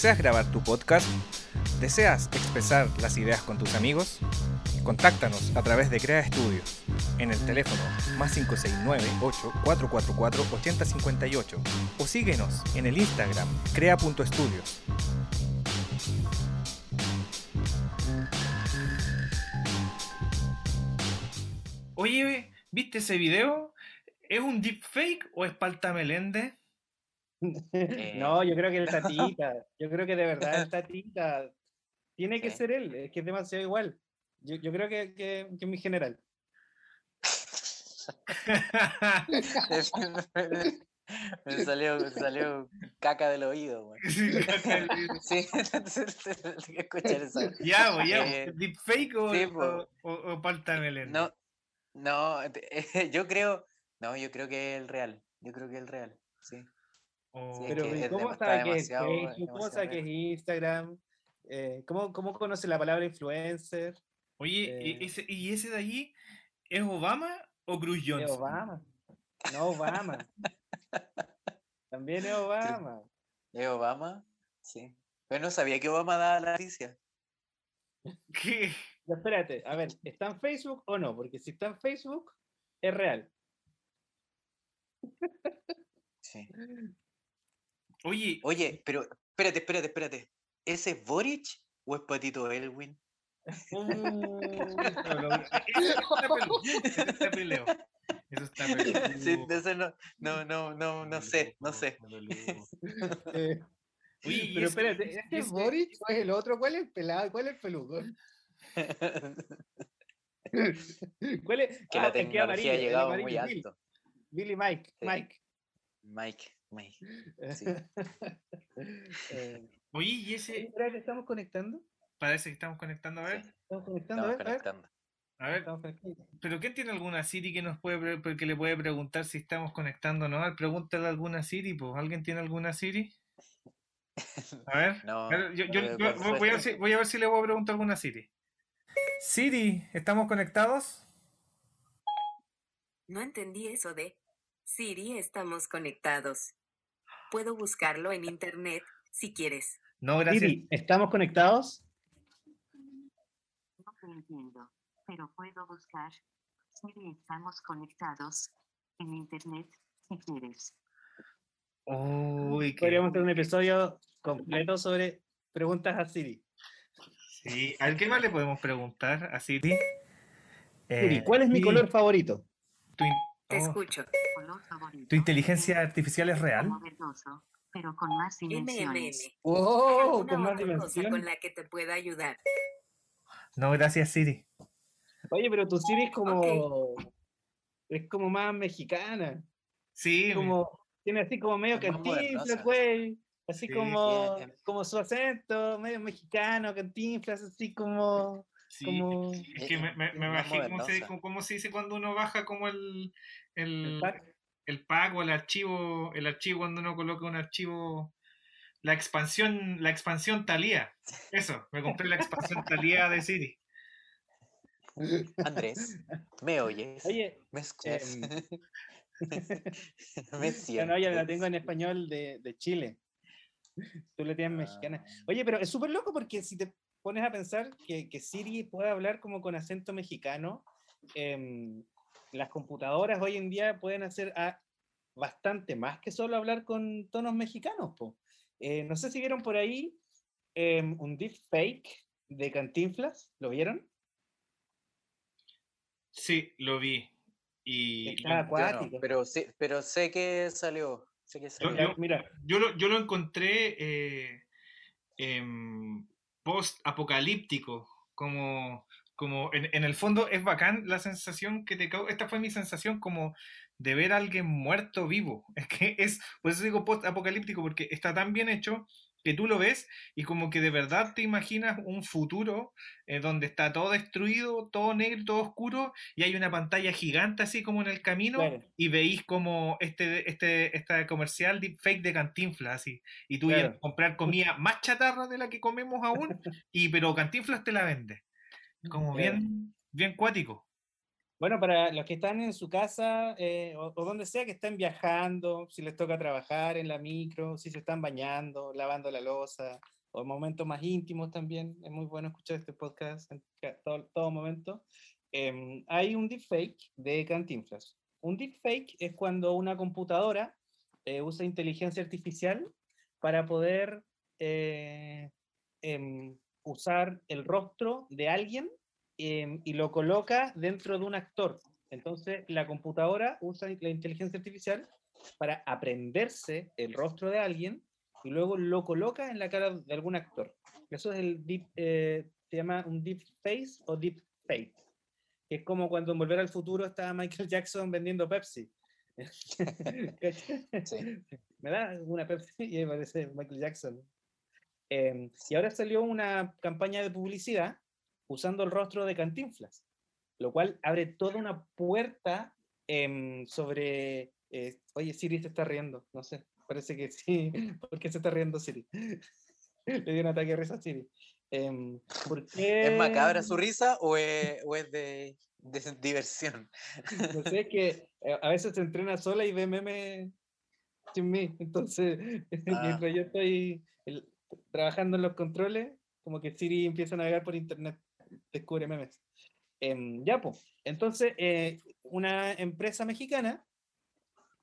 ¿Deseas grabar tu podcast? ¿Deseas expresar las ideas con tus amigos? Contáctanos a través de Crea Estudios en el teléfono más 569-8444-8058 o síguenos en el Instagram crea.estudios. Oye, ¿viste ese video? ¿Es un deepfake o es Palta Melende? no, yo creo que es Tatita. Yo creo que de verdad es Tatita. Tiene que ser él, es que es demasiado igual. Yo, yo creo que, que, que es mi general. me salió, me salió caca del oído, güey. Sí, que escuchar eso. Ya, güey, ya. Eh, ¿Deepfake o, sí, o, o, o Melende? No, no, yo creo, no, yo creo que es el real. Yo creo que es el real, sí. Oh. pero ¿cómo sabe que es Facebook? ¿Cómo sabe que es Instagram? Eh, ¿cómo, ¿Cómo conoce la palabra influencer? Oye, ¿y, eh ese, ¿y ese de allí es Obama o Cruz Johnson? Es Obama. No, Obama. También es Obama. ¿Es Obama? Sí. Pero no sabía que Obama daba la noticia. ¿Qué? espérate, a ver, ¿está en Facebook o no? Porque si está en Facebook, es real. Sí. Oye. Oye, pero espérate, espérate, espérate. ¿Ese es Boric o es Patito Elwin? Uh, eso está peleo. Eso está peleo. Sí, eso no, no, no, no, no sé, no sé. Eh, Oye, pero espérate, ¿este es Boric o es el otro? ¿Cuál es el pelado cuál es el peludo? ¿Cuál es? Que la ah, tecnología ha llegado muy alto. Billy Mike, Mike. Mike. Sí. Eh, Oye, ¿y ese? que estamos conectando? Parece que estamos conectando, a ver. Estamos conectando, a ver. Conectando. A ver. ¿Pero quién tiene alguna Siri que nos puede que le puede preguntar si estamos conectando o no? Pregúntale a alguna Siri, pues. ¿Alguien tiene alguna Siri? A ver. No, yo, voy, a ver si, voy a ver si le voy a preguntar alguna Siri. Siri, ¿estamos conectados? No entendí eso de Siri, estamos conectados. Puedo buscarlo en internet si quieres. No, gracias. Siri, ¿estamos conectados? No te entiendo, pero puedo buscar. Siri, estamos conectados en internet si quieres. Uy, Podríamos tener un episodio completo sobre preguntas a Siri. Sí, ¿a qué más le podemos preguntar a Siri? Siri, ¿cuál es mi color favorito? Te oh. escucho. ¿Tu inteligencia artificial es real? pero con más dimensiones. Oh, con más dimensiones. con la que te pueda ayudar. No, gracias, Siri. Oye, pero tu Siri es como. Es como más mexicana. Sí. Como, tiene así como medio cantinflas, güey. Así como, como su acento, medio mexicano, cantinflas, así como. Sí, como es que me, me, bajé, ¿cómo se, cómo- se dice cuando uno baja como el, el el, pack. el pack o el archivo, el archivo cuando uno coloca un archivo, la expansión, la expansión Talía. Eso, me compré la expansión Talía de Siri. Andrés, ¿me oyes? Oye, ¿Me escuchas? em, ¿Me no, ya la tengo en español de, de Chile. Tú la tienes mexicana. Oye, pero es súper loco porque si te pones a pensar que, que Siri puede hablar como con acento mexicano, em, las computadoras hoy en día pueden hacer a- bastante más que solo hablar con tonos mexicanos. po. Eh, no sé si vieron por ahí em, un deepfake de Cantinflas, ¿lo vieron? Sí, lo vi. Y Está no, acuático. pero, sí, pero sé que salió. Sé que Yo- salió. Mira, mira, yo lo, yo lo encontré eh, em, post-apocalíptico, como, como en, en el fondo es bacán la sensación que te causa. Esta fue mi sensación como de ver a alguien muerto vivo. Es que es, por eso digo post-apocalíptico, porque está tan bien hecho que tú lo ves y como que de verdad te imaginas un futuro eh, donde está todo destruido, todo negro, todo oscuro y hay una pantalla gigante así como en el camino Claro. y veis como este, este, esta comercial deepfake de Cantinflas así y tú Claro. ibas a comprar comida más chatarra de la que comemos aún y pero Cantinflas te la vende como Claro. bien bien cuático Bueno, para los que están en su casa eh, o, o donde sea que estén viajando, si les toca trabajar en la micro, si se están bañando, lavando la loza, o momentos más íntimos también, es muy bueno escuchar este podcast en todo, todo momento. Em, hay un deepfake de Cantinflas. Un deepfake es cuando una computadora eh, usa inteligencia artificial para poder eh, em, usar el rostro de alguien em, y lo coloca dentro de un actor. Entonces, la computadora usa la inteligencia artificial para aprenderse el rostro de alguien y luego lo coloca en la cara de algún actor. Eso es el deep, eh, se llama un deep face o deep fake, que es como cuando en Volver al Futuro estaba Michael Jackson vendiendo Pepsi. Sí. Me da una Pepsi y me parece Michael Jackson. Em, y ahora salió una campaña de publicidad usando el rostro de Cantinflas, lo cual abre toda una puerta em, sobre... eh, oye, Siri se está riendo, no sé, parece que sí. ¿Por qué se está riendo Siri? Le dio un ataque de risa a Siri. Em, ¿por qué- ¿Es macabra su risa o es, o es de, de diversión? No sé, es que eh, a veces se entrena sola y ve memes sin mí. Entonces, Ah. mientras yo estoy el- trabajando en los controles, como que Siri empieza a navegar por internet, descubre memes. Em, ya, pues. Entonces, eh, una empresa mexicana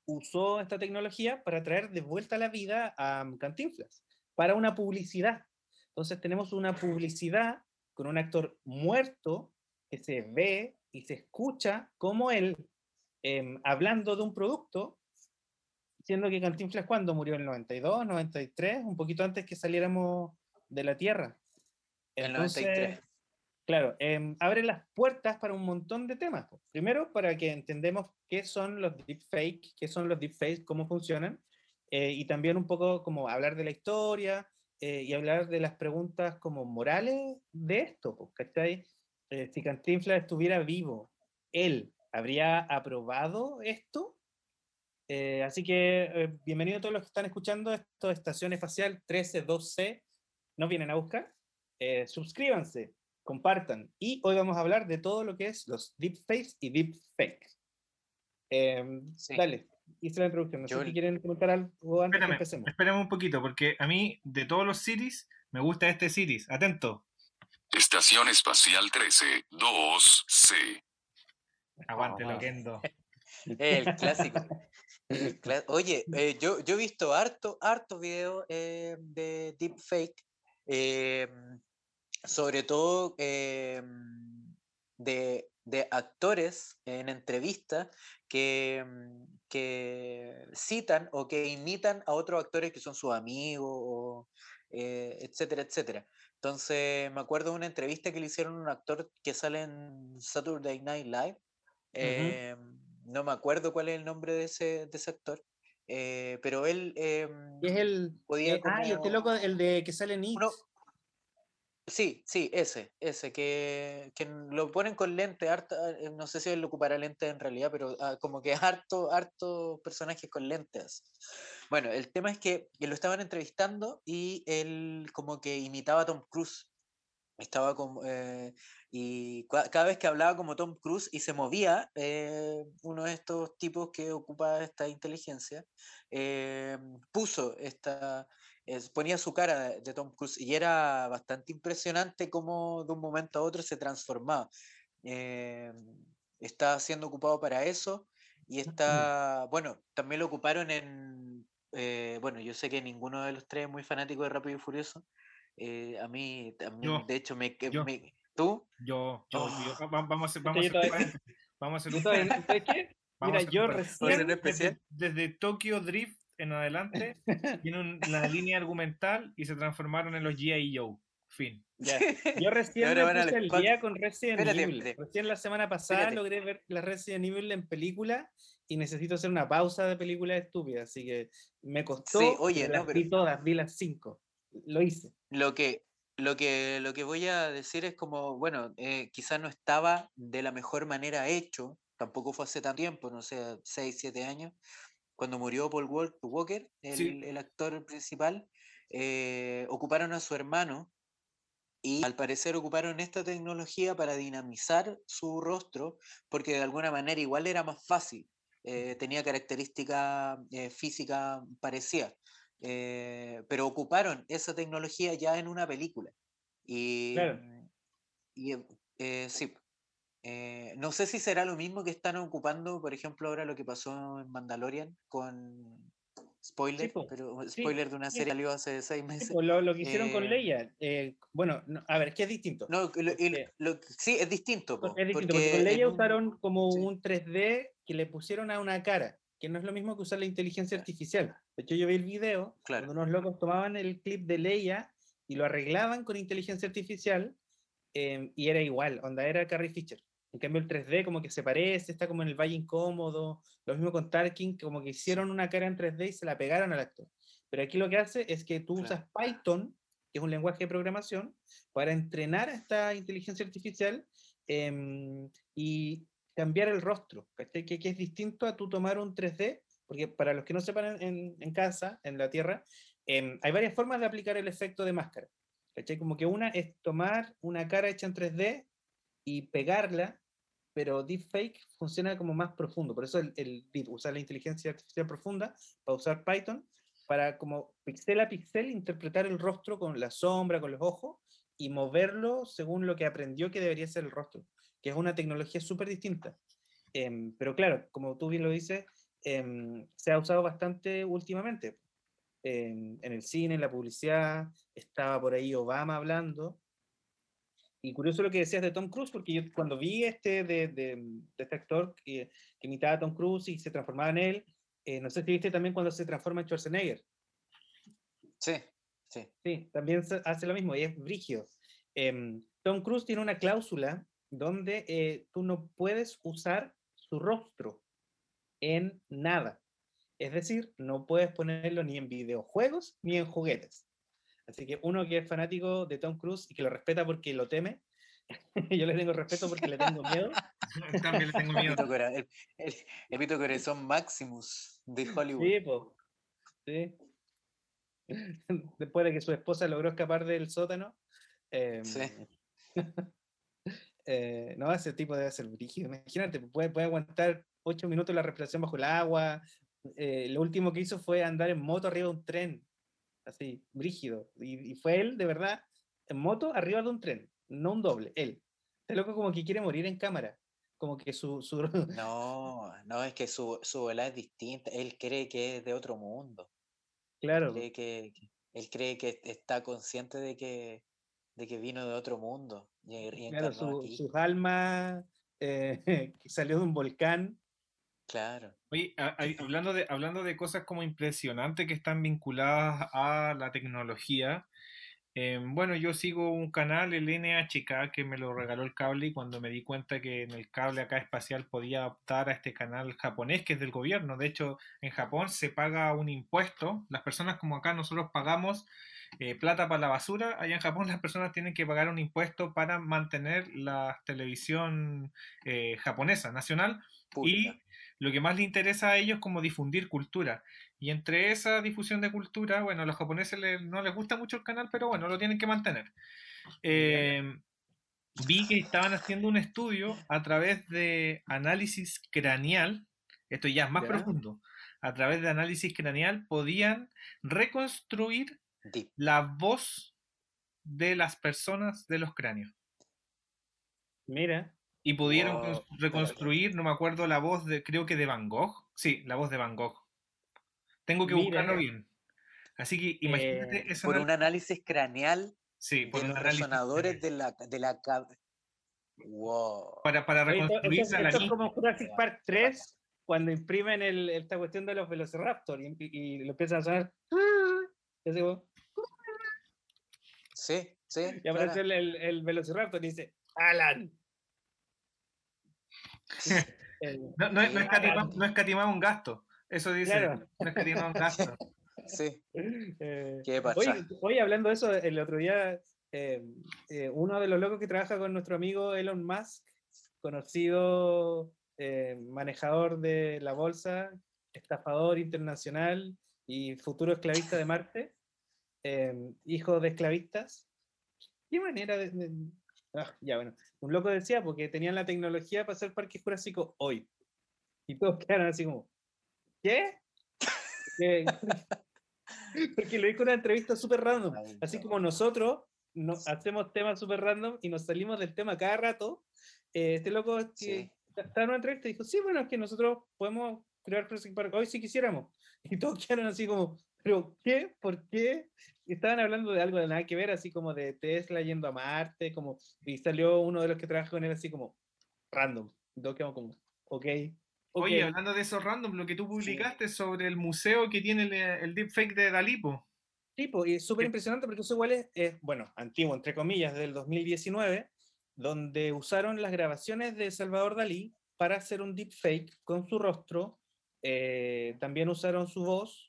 usó esta tecnología para traer de vuelta a la vida a um, Cantinflas, para una publicidad. Entonces, tenemos una publicidad con un actor muerto que se ve y se escucha como él em, hablando de un producto, siendo que Cantinflas cuando murió en el 92, 93, un poquito antes que saliéramos de la Tierra. El 93. Claro, em, abre las puertas para un montón de temas. Primero, para que entendemos qué son los deepfakes, qué son los deepfakes, cómo funcionan, eh, y también un poco como hablar de la historia eh, y hablar de las preguntas como morales de esto, ¿cachai? Eh, si Cantinflas estuviera vivo, ¿él habría aprobado esto? Así que bienvenido a todos los que están escuchando esto, Estación Espacial 132C, nos vienen a buscar. Suscríbanse, compartan. Y hoy vamos a hablar de todo lo que es los deepfakes y deepfakes. Eh, Sí. Dale, hice la introducción. No Yo sé si quieren comentar algo antes que empecemos. espérame un poquito porque a mí de todos los series me gusta este series atento Estación Espacial 13, 2C. aguante Ah. loquendo El clásico. El Oye, eh, yo, yo he visto harto, harto video eh, de deepfake, eh, sobre todo eh, de, de actores en entrevistas que, mm, que citan o que imitan a otros actores que son sus amigos, o, eh, etcétera, etcétera. Entonces, me acuerdo de una entrevista que le hicieron a un actor que sale en Saturday Night Live. eh, no me acuerdo cuál es el nombre de ese, de ese actor, eh, pero él em, Y es el. podía eh, ah, y este loco, el de que sale en It. uno- Sí, sí, ese, ese, que, que lo ponen con lente, harta, eh, no sé si él ocupará lente en realidad, pero ah, como que harto, harto personajes con lentes. Bueno, el tema es que, que lo estaban entrevistando y él como que imitaba a Tom Cruise. Estaba como, eh, y cada vez que hablaba como Tom Cruise y se movía, eh, uno de estos tipos que ocupa esta inteligencia, eh, puso esta, es- ponía su cara de, de Tom Cruise y era bastante impresionante cómo de un momento a otro se transformaba. Eh, está siendo ocupado para eso y está, bueno, también lo ocuparon en, eh, bueno, yo sé que ninguno de los tres es muy fanático de Rápido y Furioso. eh, a mí, a mí, Yo, de hecho, me, yo. me- ¿tú? Yo, yo, Oh. va- vamos a hacer, Puta, vamos a yo hacer un Mira, yo recién, desde Tokyo Drift en adelante, tiene un- la línea argumental y se transformaron en los G.I. Joe. Fin. ya, yo recién me puse espacio. día con Resident Espérate, Evil. espérate. Recién la semana pasada Espérate. logré ver la Resident Evil en película y necesito hacer una pausa de películas estúpidas, así que me costó. Sí, oye, no, las pero- vi todas, vi las cinco. Lo hice. Lo que, lo que, lo que voy a decir es como, bueno, eh, quizás no estaba de la mejor manera hecho, tampoco fue hace tanto tiempo, no sé, 6, 7 años, cuando murió Paul Wal- Walker, el, Sí. el actor principal, eh, ocuparon a su hermano y al parecer ocuparon esta tecnología para dinamizar su rostro, porque de alguna manera igual era más fácil, eh, tenía característica eh, física parecida, eh, pero ocuparon esa tecnología ya en una película. Y, Claro. y eh, sí, eh, no sé si será lo mismo que están ocupando, por ejemplo, ahora lo que pasó en Mandalorian con spoiler, po, pero sí, spoiler de una sí. serie que salió hace seis Sí, meses. lo, lo que hicieron con Eh, Leia. eh, bueno, no, a ver, es que es distinto. No, lo- sí, es distinto. Po, Es distinto, porque porque con Leia un- usaron como sí. un 3D que le pusieron a una cara, que no es lo mismo que usar la inteligencia artificial. De hecho, yo vi el video Claro. donde unos locos tomaban el clip de Leia y lo arreglaban con inteligencia artificial em, y era igual, onda era Carrie Fisher. En cambio, el 3D como que se parece, está como en el valle incómodo. Lo mismo con Tarkin, como que hicieron una cara en 3D y se la pegaron al actor. Pero aquí lo que hace es que tú Claro. usas Python, que es un lenguaje de programación, para entrenar a esta inteligencia artificial em, y cambiar el rostro. Que, que es distinto a tú tomar un 3D, porque para los que no sepan en, en- casa, en la Tierra, em, hay varias formas de aplicar el efecto de máscara. ¿cachai? Como que una es tomar una cara hecha en 3D y pegarla, pero deepfake funciona como más profundo. Por eso el, el deep, usar la inteligencia artificial profunda para usar Python para como pixel a pixel interpretar el rostro con la sombra, con los ojos y moverlo según lo que aprendió que debería ser el rostro, que es una tecnología súper distinta. Em, pero claro, como tú bien lo dices, em, se ha usado bastante últimamente. En, en el cine, en la publicidad, estaba por ahí Obama hablando. Y curioso lo que decías de Tom Cruise, porque yo cuando vi este de, de- de este actor que, que imitaba a Tom Cruise y se transformaba en él, eh, no sé si viste también cuando se transforma en Schwarzenegger. Sí, sí. Sí, también hace lo mismo y es brigio. Em, Tom Cruise tiene una cláusula donde eh, tú no puedes usar su rostro en nada. Es decir, no puedes ponerlo ni en videojuegos ni en juguetes. Así que uno que es fanático de Tom Cruise y que lo respeta porque lo teme, yo le tengo respeto porque le tengo miedo. También le tengo miedo. El- el- el Pito Corazón Maximus de Hollywood. Sí, po. Sí. Después de que su esposa logró escapar del sótano. em, Sí. eh, no, ese tipo debe ser brígido. Imagínate, puede, puede aguantar ocho minutos la respiración bajo el agua. eh, lo último que hizo fue andar en moto arriba de un tren. Así, brígido. Y, y fue él, de verdad, en moto arriba de un tren. No un doble, él. Este loco como que quiere morir en cámara. Como que su... su No, no, es que su, su volada es distinta. Él cree que es de otro mundo. claro. Cree que, él cree que está consciente de que, de que vino de otro mundo y, y Claro, encarnó su, sus almas eh, que salió de un volcán. Claro. Oye, a- a- hablando de, hablando de cosas como impresionantes que están vinculadas a la tecnología, eh, bueno, yo sigo un canal, el NHK, que me lo regaló el cable y cuando me di cuenta que en el cable acá espacial podía optar a este canal japonés que es del gobierno. De hecho, en Japón se paga un impuesto. Las personas como acá nosotros pagamos eh, plata para la basura, allá en Japón las personas tienen que pagar un impuesto para mantener la televisión eh, japonesa nacional y Pública. Lo que más les interesa a ellos es como difundir cultura. Y entre esa difusión de cultura, bueno, a los japoneses le- no les gusta mucho el canal, pero bueno, lo tienen que mantener. Eh, vi que estaban haciendo un estudio a través de análisis craneal, esto ya es más Ya. profundo, a través de análisis craneal podían reconstruir Deep. la voz de las personas de los cráneos. Mira, Y pudieron Wow, reconstruir, no me acuerdo la voz de, creo que de Van Gogh. Sí, la voz de Van Gogh. Tengo que Mira. buscarlo bien. Así que imagínate Eh, ese Por un análisis craneal sí, por de un los análisis resonadores craneal. de la, de la Wow. para, para esto, reconstruir esto- la esto es como Jurassic Park 3, cuando imprimen el- esta cuestión de los Velociraptor y, y- y lo empiezan a sonar. Sí, sí. y aparece el, el, el Velociraptor y dice, Alan. No, no, es- no Sí. escatima- no un gasto. Eso dice. Claro. No escatimaba un gasto. Sí. Eh, ¿Qué pasa? Oye, oye, hablando de eso, el otro día, eh, eh, uno de los locos que trabaja con nuestro amigo Elon Musk, conocido eh, manejador de la bolsa, estafador internacional y futuro esclavista de Marte, eh, hijo de esclavistas. ¿Qué manera de.? de- Ah, ya, bueno. Un loco decía porque tenían la tecnología para hacer Parque Jurásico hoy. Y todos quedaron así como, ¿qué? Porque, porque lo dijo en una entrevista súper random. Así como nosotros no, hacemos temas súper random y nos salimos del tema cada rato, eh, este loco que Sí. estaba en una entrevista y dijo, sí, bueno, es que nosotros podemos crear Jurassic Park hoy si quisiéramos. Y todos quedaron así como, ¿pero qué? ¿Por qué? Estaban hablando de algo de nada que ver, así como de Tesla yendo a Marte, como, y salió uno de los que trabaja con él así como, random. Y todos quedamos como, ok. ok". Oye, hablando de esos random, lo que tú publicaste sobre el museo que tiene el, el deepfake de Dalipo. tipo, y es súper Sí. impresionante porque eso igual es, es, bueno, antiguo, entre comillas, del 2019, donde usaron las grabaciones de Salvador Dalí para hacer un deepfake con su rostro, eh, también usaron su voz,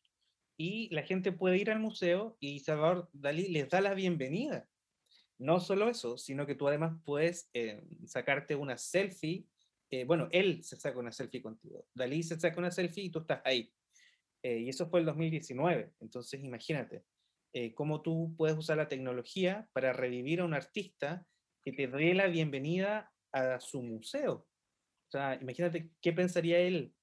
y la gente puede ir al museo y Salvador Dalí les da la bienvenida. No solo eso, sino que tú además puedes eh, sacarte una selfie, eh, bueno, él se saca una selfie contigo, Dalí se saca una selfie y tú estás ahí. Eh, y eso fue el 2019. Entonces, imagínate cómo tú puedes usar la tecnología para revivir a un artista que te dé la bienvenida a su museo. O sea, imagínate qué pensaría él.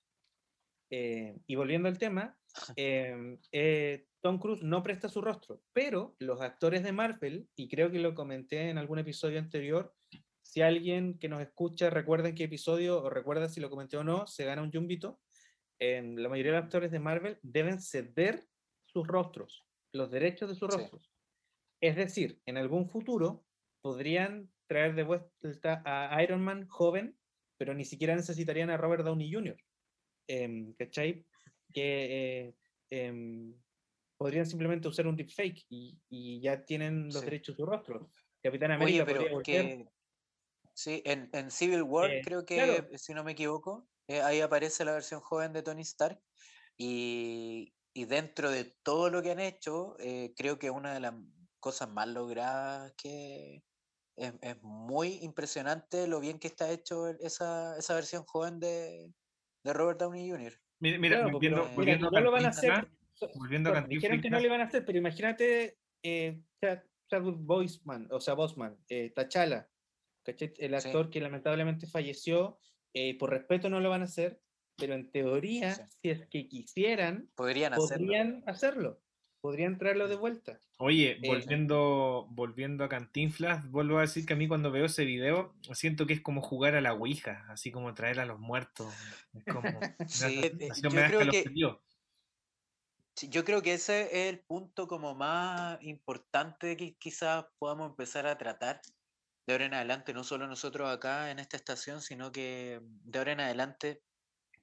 Y volviendo al tema, em, eh, Tom Cruise no presta su rostro, pero los actores de Marvel, y creo que lo comenté en algún episodio anterior, si alguien que nos escucha recuerda en qué episodio o recuerda si lo comenté o no, se gana un yumbito. En la mayoría de los actores de Marvel deben ceder sus rostros, los derechos de sus Sí. rostros. Es decir, en algún futuro podrían traer de vuelta a Iron Man joven, pero ni siquiera necesitarían a Robert Downey Jr. Em, ¿Cachai? Que eh, em, podrían simplemente usar un deepfake y, y ya tienen los Sí. derechos de su rostro. Capitán Oye, América pero podría volver. que. Sí, en, en Civil War, Eh, creo que, claro. si no me equivoco, eh, ahí aparece la versión joven de Tony Stark. Y, y dentro de todo lo que han hecho, creo que una de las cosas más logradas que es, es muy impresionante lo bien que está hecho esa, esa versión joven de, de Robert Downey Jr. Mira, mira, Claro, volviendo, pero mira, volviendo que no lo van a hacer. So- volviendo a Perdón, dijeron que no lo iban a hacer, pero imagínate eh, Chad- Chadwick Boseman, o sea, Bosman, eh, ¿cachai? el Sí. actor que lamentablemente falleció, eh, por respeto no lo van a hacer, pero en teoría, Sí. si es que quisieran, Podrían hacerlo. podrían hacerlo, podrían traerlo de vuelta. Oye, Eh, volviendo, volviendo a Cantinflas, vuelvo a decir que a mí cuando veo ese video siento que es como jugar a la Ouija, así como traer a los muertos. Es como, Sí, eh, sensación, yo creo que- yo creo que ese es el punto como más importante que quizás podamos empezar a tratar de ahora en adelante, no solo nosotros acá en esta estación, sino que de ahora en adelante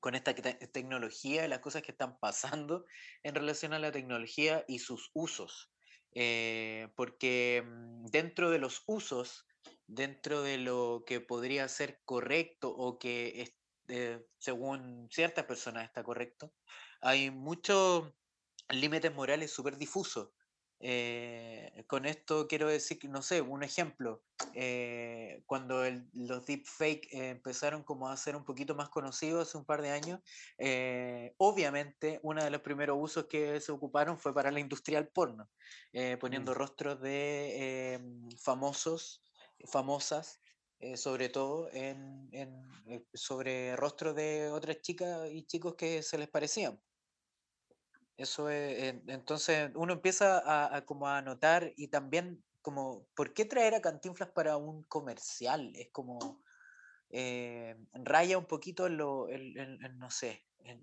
con esta te- tecnología las cosas que están pasando en relación a la tecnología y sus usos. Eh, porque mm, dentro de los usos, dentro de lo que podría ser correcto o que eh, según ciertas personas está correcto, hay muchos límites morales súper difusos. Eh, con esto quiero decir, no sé, un ejemplo, eh, cuando el- los deepfake eh, empezaron como a ser un poquito más conocidos hace un par de años, eh, obviamente uno de los primeros usos que se ocuparon fue para la industria del porno, poniendo rostros de famosos, famosas, sobre todo en, en, sobre rostros de otras chicas y chicos que se les parecían. Eso es, en- entonces uno empieza a, a como a notar y también como, ¿por qué traer a Cantinflas para un comercial? Es como, eh, raya un poquito en lo, en- en- en, no sé, en,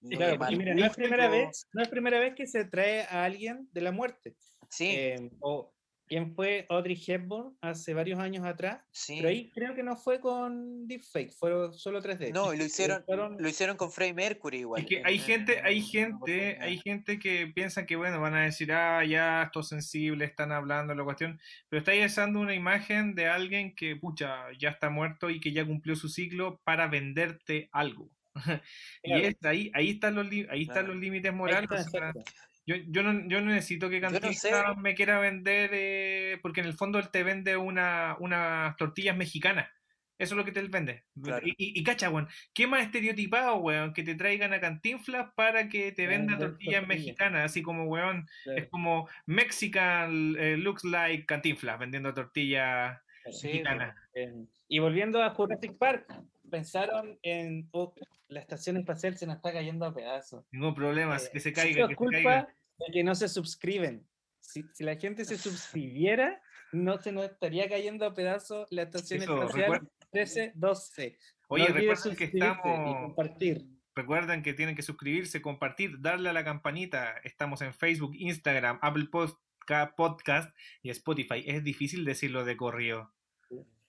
Sí, claro, porque mira, no es primera vez, no es primera vez que se trae a alguien de la muerte. Sí, Eh, o quién fue Audrey Hepburn hace varios años atrás, sí. pero ahí creo que no fue con deepfake, fueron solo 3D. No, lo hicieron, fueron- lo hicieron con Freddie Mercury igual. Es que hay en- gente, en hay gente, hay gente que piensa que bueno, van a decir, ah, ya, estos sensibles están hablando la cuestión, pero estáis usando una imagen de alguien que, pucha, ya está muerto y que ya cumplió su ciclo para venderte algo. Y Claro. es ahí, ahí están los, ahí están Claro. los límites ahí morales. está, o sea, exacto. Yo, yo no, yo no necesito que Yo no sé. Cantinflas me quiera vender, eh, porque en el fondo él te vende una, unas tortillas mexicanas. Eso es lo que te vende. Claro. Y, y, y cacha, weón, ¿qué más estereotipado, weón? Que te traigan a Cantinflas para que te venda tortillas tortillas. mexicanas. Así como, weón, es como Mexican eh, looks like Cantinflas vendiendo tortillas claro. Sí, mexicanas. Eh, y volviendo a Jurassic Park, pensaron en oh, la estación espacial se nos está cayendo a pedazos. Ningún problema, Eh, que se caiga, que se culpa caiga. De que no se suscriben. Si, si la gente se suscribiera, no se nos estaría cayendo a pedazos la estación Eso, espacial recuer- 1312. Oye, no recuerden que y estamos. compartir. Recuerden que tienen que suscribirse, compartir, darle a la campanita. Estamos en Facebook, Instagram, Apple Podca- Podcast y Spotify. Es difícil decirlo de corrido.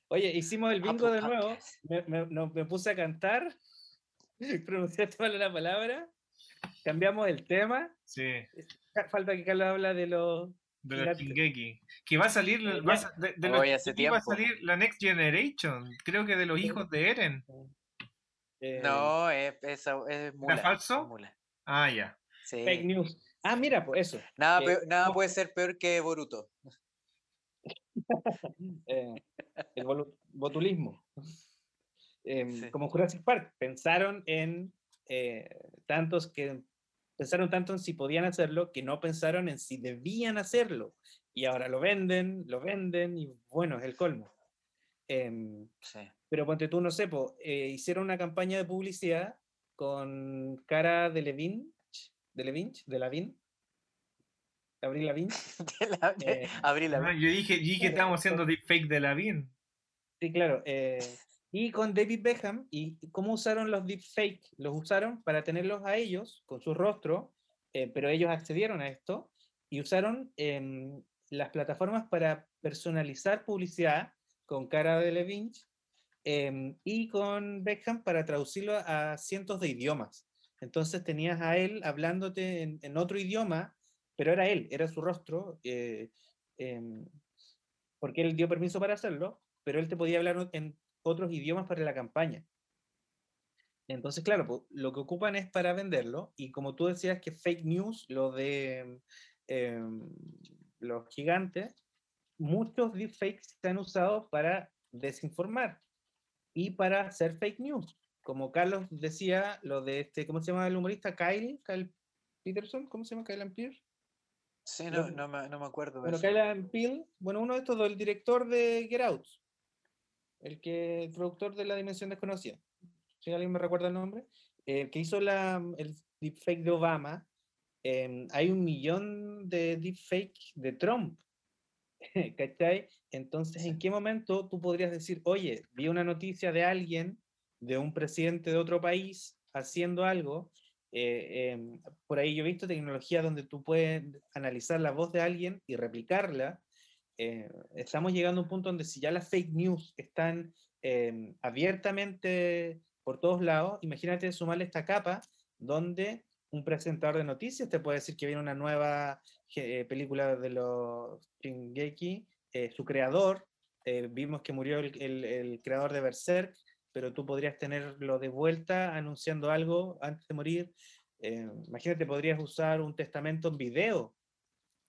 Oye, hicimos el bingo Apple de nuevo. Me, me- no- me puse a cantar. Pronunciaste mal la palabra. Cambiamos el tema. Sí, Ca- Falta que Carlos habla de los. de los. Shingeki. Que va a salir, va a de, de los va a salir la Next Generation. Creo que de los hijos de Eren. eh, No, es, es, es mula. es falso? mula. Ah, ya. Sí. Fake news. Ah, mira, pues eso. Nada, peor- nada puede ser peor que Boruto. eh, el botulismo. Em, Sí. Como Jurassic Park, pensaron en eh, tantos que pensaron tanto en si podían hacerlo que no pensaron en si debían hacerlo. Y ahora lo venden, lo venden y bueno, es el colmo. Em, Sí. pero ponte tú, no sé, po, eh, hicieron una campaña de publicidad con cara de Levin, de Levin, de Lavin, Abril. De la- Eh, Abril, Ah, abril. yo dije, yo dije que estábamos haciendo deepfake de la BIN. Sí, claro. Eh, y con David Beckham, ¿y cómo usaron los deepfake? Los usaron para tenerlos a ellos con su rostro, eh, pero ellos accedieron a esto y usaron em, las plataformas para personalizar publicidad con cara de Levine em, y con Beckham para traducirlo a cientos de idiomas. Entonces tenías a él hablándote en, en otro idioma, pero era él, era su rostro, eh, em, porque él dio permiso para hacerlo, pero él te podía hablar en otros idiomas para la campaña. Entonces, claro, po, lo que ocupan es para venderlo, y como tú decías que fake news, lo de em, los gigantes, muchos deepfakes se han usado para desinformar y para hacer fake news. Como Carlos decía, lo de este, ¿cómo se llama el humorista? Kyle, Kyle Peterson, ¿cómo se llama? Kyle Pierce. Sí, no, Lo- no, me, no me acuerdo. Bueno. Kyle Peele, bueno, uno de estos, el director de Get Out, el que, el productor de La Dimensión Desconocida, si alguien me recuerda el nombre, el que hizo la, el deepfake de Obama, em, hay un millón de deepfake de Trump, ¿cachai? Entonces, ¿en qué momento tú podrías decir, oye, vi una noticia de alguien, de un presidente de otro país, haciendo algo? eh, em, por ahí yo he visto tecnología donde tú puedes analizar la voz de alguien y replicarla. Eh, estamos llegando a un punto donde si ya las fake news están em, abiertamente por todos lados, imagínate sumarle esta capa donde un presentador de noticias te puede decir que viene una nueva eh, película de los Shingeki, eh, su creador, eh, vimos que murió el, el- el creador de Berserk, pero tú podrías tenerlo de vuelta anunciando algo antes de morir. Eh, imagínate, podrías usar un testamento en video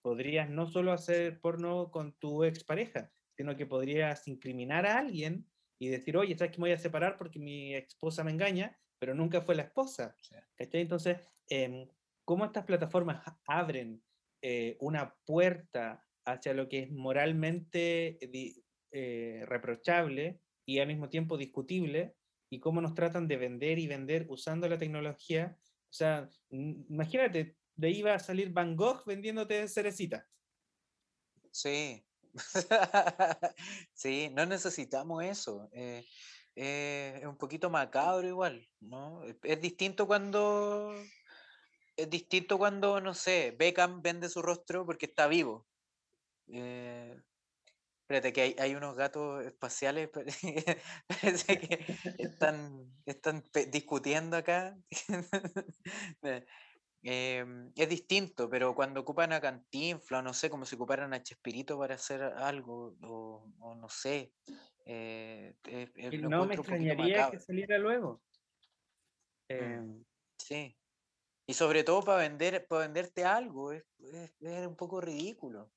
podrías no solo hacer porno con tu expareja, sino que podrías incriminar a alguien y decir, oye, ¿sabes que me voy a separar porque mi esposa me engaña? Pero nunca fue la esposa. ¿cachai? Entonces, em, ¿cómo estas plataformas abren eh, una puerta hacia lo que es moralmente eh, reprochable y al mismo tiempo discutible? Y cómo nos tratan de vender y vender usando la tecnología. O sea, imagínate, de ahí va a salir Van Gogh vendiéndote cerecita. Sí. sí, no necesitamos eso. Eh, eh, es un poquito macabro igual, ¿no? Es distinto cuando. Es distinto cuando, no sé, Beckham vende su rostro porque está vivo. Eh, espérate, que hay, unos gatos espaciales, que están, están discutiendo acá. Em, es distinto, pero cuando ocupan a Cantinfla, no sé, como si ocuparan a Chespirito para hacer algo, o, no sé. Eh, no me extrañaría que saliera luego. Mm, em, sí. Y sobre todo para vender, para venderte algo, es un poco ridículo.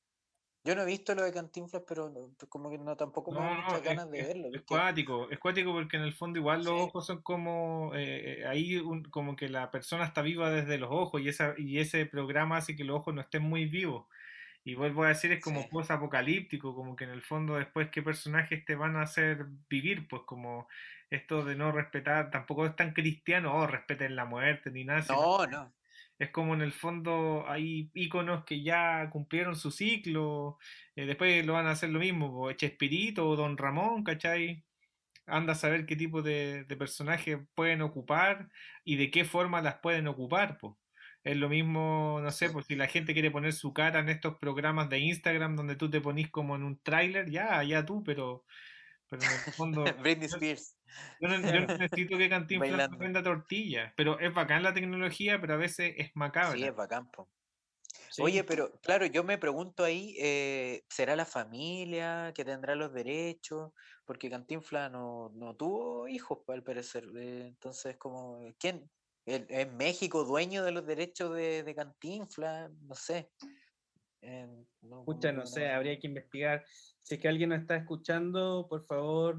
Yo no he visto lo de Cantinflas, pero pues, como que no tampoco me da muchas ganas de verlo. Es cuático, es cuático porque en el fondo igual los ojos son como eh, eh, ahí como que la persona está viva desde los ojos y esa y ese programa hace que los ojos no estén muy vivos. Y vuelvo a decir, es como post apocalíptico, como que en el fondo después qué personajes te van a hacer vivir, pues como esto de no respetar, tampoco es tan cristiano, oh, respeten la muerte ni nada. No, no. Es como en el fondo hay íconos que ya cumplieron su ciclo, eh, después lo van a hacer lo mismo, Chespirito o Don Ramón, ¿cachai? Anda a saber qué tipo de, personajes pueden ocupar y de qué forma las pueden ocupar, pues. Es lo mismo, no sé, pues si la gente quiere poner su cara en estos programas de Instagram donde tú te ponís como en un tráiler, ya, ya tú, pero pero en el fondo. Britney Spears. Yo no, necesito que Cantinflas venda tortillas, pero es bacán la tecnología, pero a veces es macabra. Sí, es bacán. Oye, pero claro, yo me pregunto ahí, eh, ¿será la familia que tendrá los derechos? Porque Cantinflas no, no tuvo hijos, al parecer. Eh, entonces, como, ¿quién? ¿Es México dueño de los derechos de, de Cantinflas? No sé. Eh, no, no sé, habría que investigar. Si es que alguien nos está escuchando, por favor,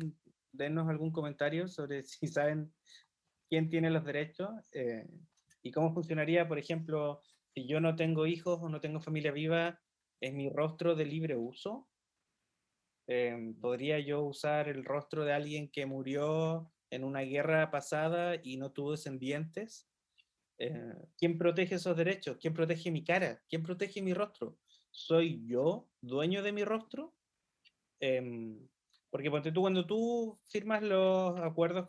denos algún comentario sobre si saben quién tiene los derechos eh, y cómo funcionaría, por ejemplo, si yo no tengo hijos o no tengo familia viva, ¿es mi rostro de libre uso? Em, ¿Podría yo usar el rostro de alguien que murió en una guerra pasada y no tuvo descendientes? Eh, ¿Quién protege esos derechos? ¿Quién protege mi cara? ¿Quién protege mi rostro? ¿Soy yo dueño de mi rostro? Em, porque tú, cuando tú firmas los acuerdos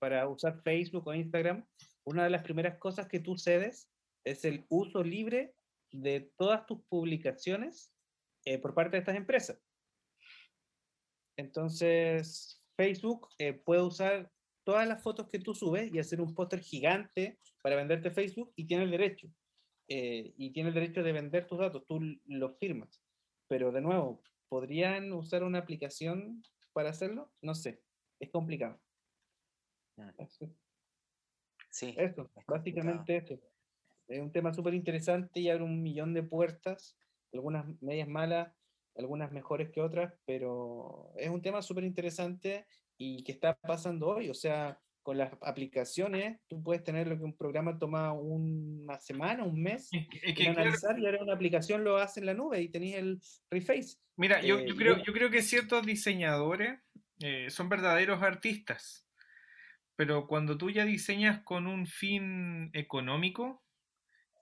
para usar Facebook o Instagram, una de las primeras cosas que tú cedes es el uso libre de todas tus publicaciones eh, por parte de estas empresas. Entonces, Facebook eh, puede usar todas las fotos que tú subes y hacer un póster gigante para venderte Facebook y tiene el derecho. Eh, y tiene el derecho de vender tus datos, tú los firmas. Pero de nuevo, ¿podrían usar una aplicación para hacerlo? No sé, es complicado. Sí. Esto, básicamente esto. Es un tema súper interesante y abre un millón de puertas, algunas medias malas, algunas mejores que otras, pero es un tema súper interesante y que está pasando hoy. O sea, con las aplicaciones, tú puedes tener lo que un programa toma una semana, un mes, y analizar, y ahora una aplicación lo hace en la nube y tenéis el reface. Mira, yo, yo, eh, creo, yo creo que ciertos diseñadores eh, son verdaderos artistas, pero cuando tú ya diseñas con un fin económico,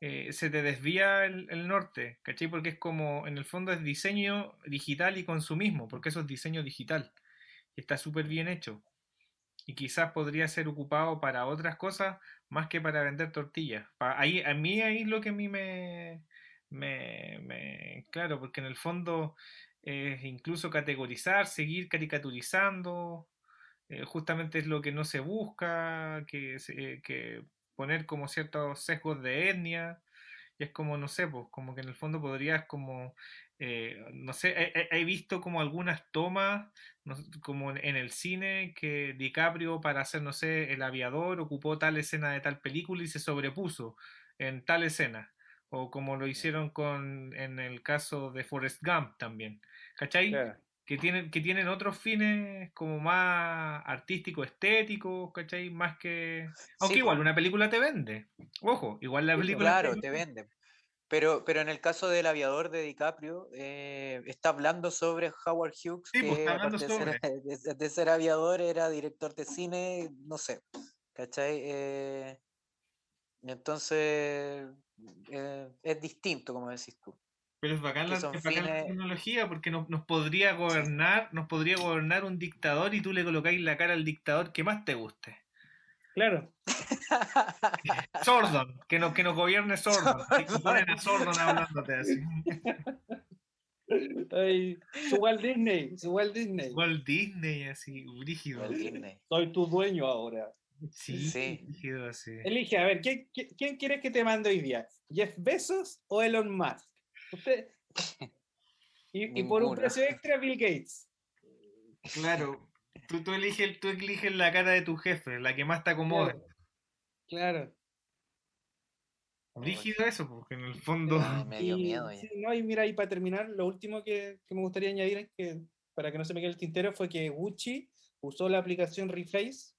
eh, se te desvía el, el, norte, ¿cachai? Porque es como, en el fondo es diseño digital y consumismo, porque eso es diseño digital, y está súper bien hecho y quizás podría ser ocupado para otras cosas más que para vender tortillas. Ahí, a mí ahí es lo que a mí me, claro, porque en el fondo es incluso categorizar, seguir caricaturizando, eh, justamente es lo que no se busca, que, que poner como ciertos sesgos de etnia, y es como, no sé, pues, como que en el fondo podrías como eh, no sé, he, visto como algunas tomas, como en, el cine, que DiCaprio para hacer, no sé, el aviador ocupó tal escena de tal película y se sobrepuso en tal escena. o como lo hicieron con en el caso de Forrest Gump también. ¿Cachai? Que tienen, que tienen otros fines como más artísticos, estéticos, ¿cachai? Más que... Aunque Sí, igual una película te vende. Ojo, igual la película... Claro, te venden. Pero, pero en el caso del aviador de DiCaprio, eh, está hablando sobre Howard Hughes, Sí, pues, que hablando aparte de ser, de, de ser aviador era director de cine, no sé, ¿cachai? Eh, entonces, eh, es distinto, como decís tú. Pero es bacán, la, es bacán la fines- tecnología porque nos, nos podría gobernar, nos podría gobernar un dictador y tú le colocáis la cara al dictador que más te guste. Claro. Sordon, que nos, que nos gobierne Sordon. Te ponen a Sordon hablándote así. Ay, su Walt Disney, su Walt Disney. Walt Disney, así, brígido. Walt Disney. Soy tu dueño ahora. Sí, Sí. brígido, así. Elige, a ver, ¿quién, quién- quién quieres que te mande hoy día? ¿Jeff Bezos o Elon Musk? Usted. Y, y por un precio extra, Bill Gates. Claro. Tú, tú, eliges, tú eliges la cara de tu jefe, la que más te acomode. Claro. Brígido eso, porque en el fondo. Ay, me dio miedo ya. sí, no, y mira, y para terminar, lo último que, que me gustaría añadir es que, para que no se me quede el tintero, fue que Gucci usó la aplicación Reface,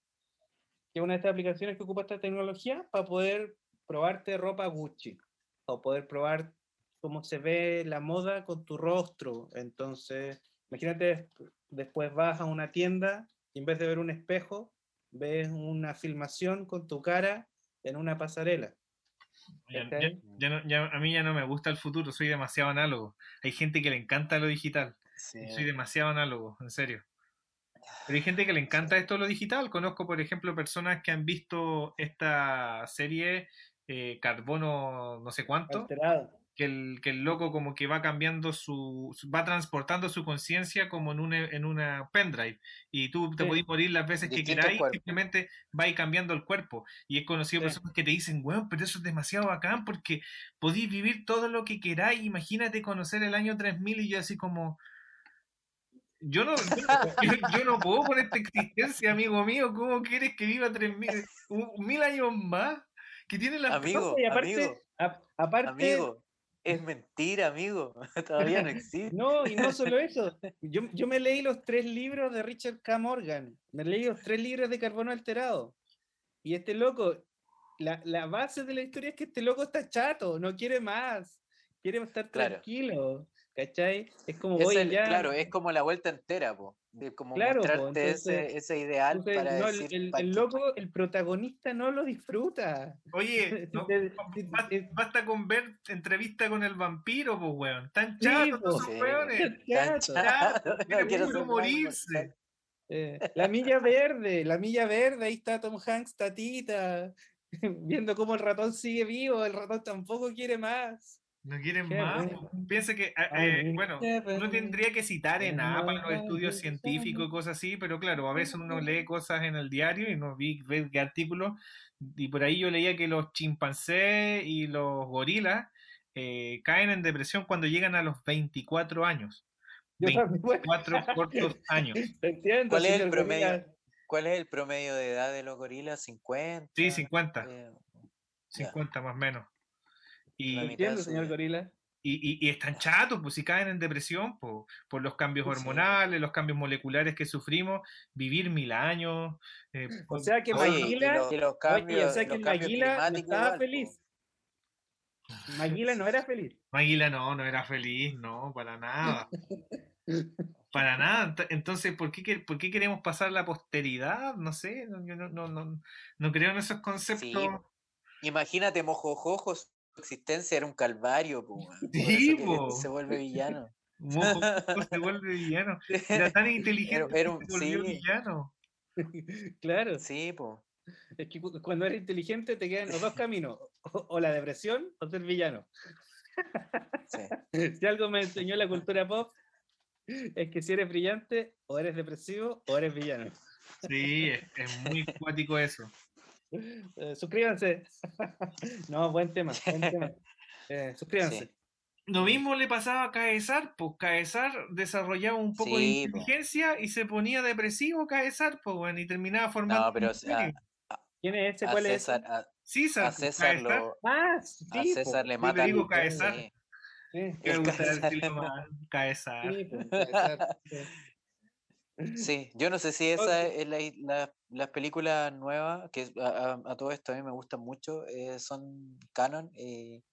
que es una de estas aplicaciones que ocupa esta tecnología, para poder probarte ropa Gucci, o poder probar cómo se ve la moda con tu rostro. Entonces, imagínate, después vas a una tienda y en vez de ver un espejo, ves una filmación con tu cara en una pasarela. Ya- ya- ¿cachai? ya no- ya- a mí ya no me gusta el futuro, soy demasiado análogo. Hay gente que le encanta lo digital. Sí. Soy demasiado análogo, en serio. Pero hay gente que le encanta esto lo digital. Conozco, por ejemplo, personas que han visto esta serie eh, Carbono no sé cuánto, Alterado. Que el, que el loco como que va cambiando su, va transportando su conciencia como en una, en una pendrive. Y tú te Sí. podés morir las veces que queráis, simplemente va a ir cambiando el cuerpo. Y he conocido Sí. personas que te dicen, weón, pero eso es demasiado bacán porque podéis vivir todo lo que queráis. Imagínate conocer el año 3000 y yo así como... Yo no, yo, yo no puedo con esta existencia, amigo mío. ¿Cómo quieres que viva 3000, un- mil años más? Que tiene la Amigo, y aparte, amigo, a- aparte, amigo, es mentira, amigo. Todavía no existe. no, y no solo eso. Yo, yo me leí los tres libros de Richard K. Morgan. Me leí los tres libros de Carbono Alterado. Y este loco, la, la base de la historia es que este loco está chato, no quiere más. Quiere estar Claro. tranquilo. ¿Cachai? Es como, Es oye, el- ya. Claro, es como la vuelta entera, po, de como Claro, mostrarte ese, entonces- ese ideal entonces, para no, el- decir el, pa' el qué- loco, el protagonista no lo disfruta. Oye, no, basta con ver entrevista con el vampiro, pues, weón. Tan Sí, chatos po. esos Sí, weones. Tan quiero ser más morirse. Eh, la milla verde, la milla verde, ahí está Tom Hanks, tatita, viendo cómo el ratón sigue vivo, el ratón tampoco quiere más. No quieren Qué más. Piensa que, a- Ay, eh, bueno, jefe, uno tendría que citar en no APA los estudios científicos y cosas así, pero claro, a veces uno lee cosas en el diario y no vi ve qué artículos, y por ahí yo leía que los chimpancés y los gorilas eh, caen en depresión cuando llegan a los 24 años. Yo también, 24 cortos años. Entiendo, ¿Cuál es el promedio? ¿Cuál es el promedio de edad de los gorilas? ¿50? Sí, 50, Eh, 50 más o menos. Y. Entiendo, señor. Gorila. Y, y- y están chatos, pues si caen en depresión po, por los cambios Sí. hormonales, los cambios moleculares que sufrimos, vivir mil años. eh, O po- sea que Oye, y Maguila, los, y los oye, cambios, o sea que Maguila no estaba igual, po. feliz. Maguila no era feliz. Maguila no, no era feliz, no, para nada. Para nada. Ent- Entonces, ¿por qué, por qué queremos pasar la posteridad? No sé, no, yo no, no, no, no creo en esos conceptos. Imagínate, Mojojojo, existencia era un calvario, po, Sí, se vuelve villano. Mojo se vuelve villano. Era tan inteligente era un- que se volvió sí. villano. Claro. Sí, po. Es que cu- cuando eres inteligente te quedan los dos caminos, o, o la depresión o ser villano. Sí. Si algo me enseñó la cultura pop, es que si eres brillante, o eres depresivo o eres villano. Sí, es, es muy cuático eso. Eh, suscríbanse. no, buen tema, buen tema. Eh, suscríbanse. Sí. Lo mismo le pasaba a Caesar, pues Caesar desarrollaba un poco de Sí, po. inteligencia y se ponía depresivo Caesar, pues bueno, y terminaba formando No, pero sea, imperio. ¿Quién es ese? a ¿Cuál es? César, ese? a, César, A pues, César, lo, Ah, a sí, po, César le digo Caesar. sí. sí, Caesar. más. Caesar. sí, yo no sé si esa es la, la- las películas nuevas, que a, todo esto a mí me gustan mucho, eh, son canon. Y,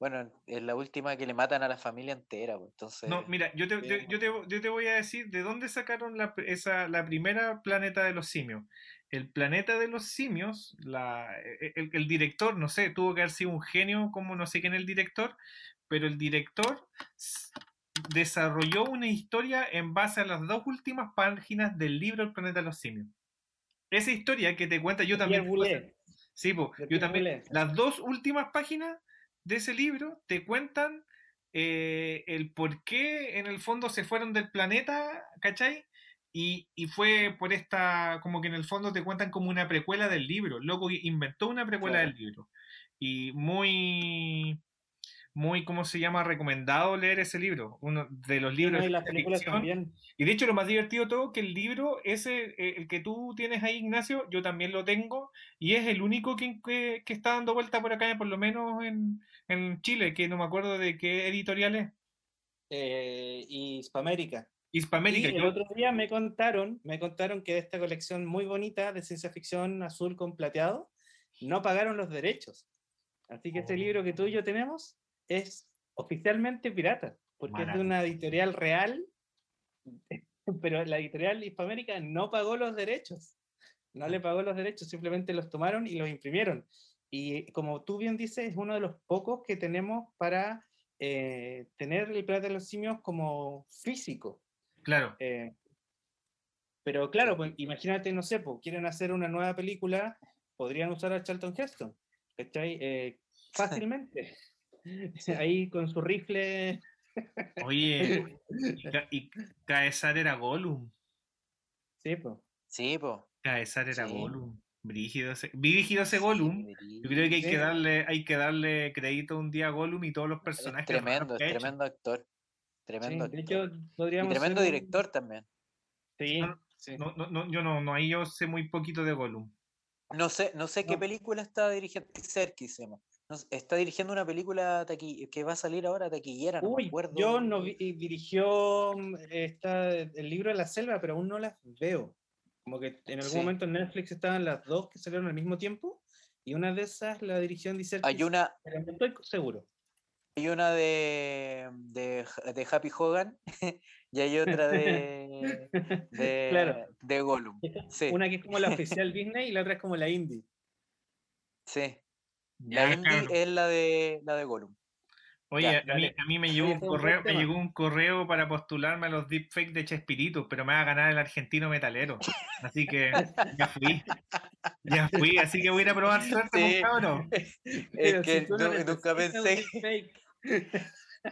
bueno, es la última que le matan a la familia entera, pues, entonces... No, mira, yo te, yo, bien. yo te, yo te voy a decir de dónde sacaron la, esa, la primera planeta de los simios. El planeta de los simios, la, e- el, el director, no sé, tuvo que haber sido un genio, como no sé quién el director, pero el director desarrolló una historia en base a las dos últimas páginas del libro El planeta de los simios. Esa historia que te cuenta, yo también. Sí, po, yo también. Las dos últimas páginas de ese libro te cuentan eh, el por qué en el fondo se fueron del planeta, ¿cachai? Y, y fue por esta, como que en el fondo te cuentan como una precuela del libro. Loco inventó una precuela Claro. del libro. Y muy, muy, ¿cómo se llama? Recomendado leer ese libro. Uno de los libros no, y de las películas ficción. también. Y de hecho lo más divertido de todo que el libro ese, eh, el que tú tienes ahí, Ignacio, yo también lo tengo y es el único que, que- que está dando vuelta por acá, por lo menos en, en Chile, que no me acuerdo de qué editorial es. eh, Hispamérica. Hispamérica. Y el yo- otro día me contaron, me contaron que de esta colección muy bonita de ciencia ficción azul con plateado, no pagaron los derechos. Así que este Oh. libro que tú y yo tenemos es oficialmente pirata, porque es de Maravilla. una editorial real, pero la editorial Hispamérica no pagó los derechos. No le pagó los derechos, simplemente los tomaron y los imprimieron. Y como tú bien dices, es uno de los pocos que tenemos para eh, tener el planeta de los simios como físico. Claro. Eh, pero claro, pues, imagínate, no sé, pues, quieren hacer una nueva película, podrían usar a Charlton Heston, ¿cachai? Eh, fácilmente. Ahí con su rifle. Oye, y, Ca- y Caesar era Gollum. Sí, pues. Sí, pues. Caesar era Sí. Gollum. Brígido ese, brígido ese Gollum. Yo creo que hay que darle, hay que darle crédito un día a Gollum y todos los personajes. Tremendo, es hecho. tremendo actor. Sí, Tremendo de actor. hecho, Y podríamos. tremendo director también. Sí, No, sí. No, no, no, yo no, no, ahí yo sé muy poquito de Gollum. No sé, no sé qué película está dirigiendo. Serkis se llama. No está dirigiendo una película que va a salir ahora taquillera, no me Uy, acuerdo. yo no vi- dirigió mm, esta, el libro de la selva, pero aún no las veo. Como que en algún Sí. momento en Netflix estaban las dos que salieron al mismo tiempo, y una de esas la dirigió Serkis, Hay una, pero no estoy seguro. hay una de, de, Happy Hogan y hay otra de, de, Claro. de Gollum. Sí, Una que es como la oficial Disney y la otra es como la indie. sí. Ya, es la de la de Gollum. Oye, Ya, a, mí, dale. a mí me llegó un correo, me llegó un correo para postularme a los deepfakes de Chespirito, pero me va a ganar el argentino metalero. Así que ya fui. Ya fui, así que voy a ir a probar suerte con Sí. cabrón. Es que si no- nunca un pensé.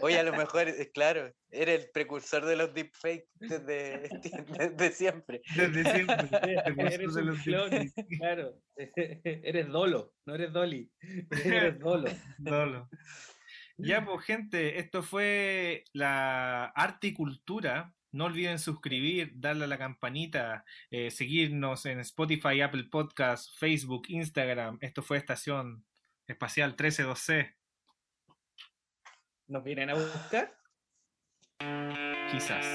Oye, a lo mejor, eh, claro, era el precursor de los deepfakes desde, desde siempre. Desde siempre. Eres de los clon, claro. Eres Dolo, no eres Dolly. Eres Dolo. Dolo. Ya, pues, gente, esto fue la arte y cultura. No olviden suscribir, darle a la campanita, eh, seguirnos en Spotify, Apple Podcasts, Facebook, Instagram. Esto fue Estación Espacial 132C. ¿Nos vienen a buscar? Quizás.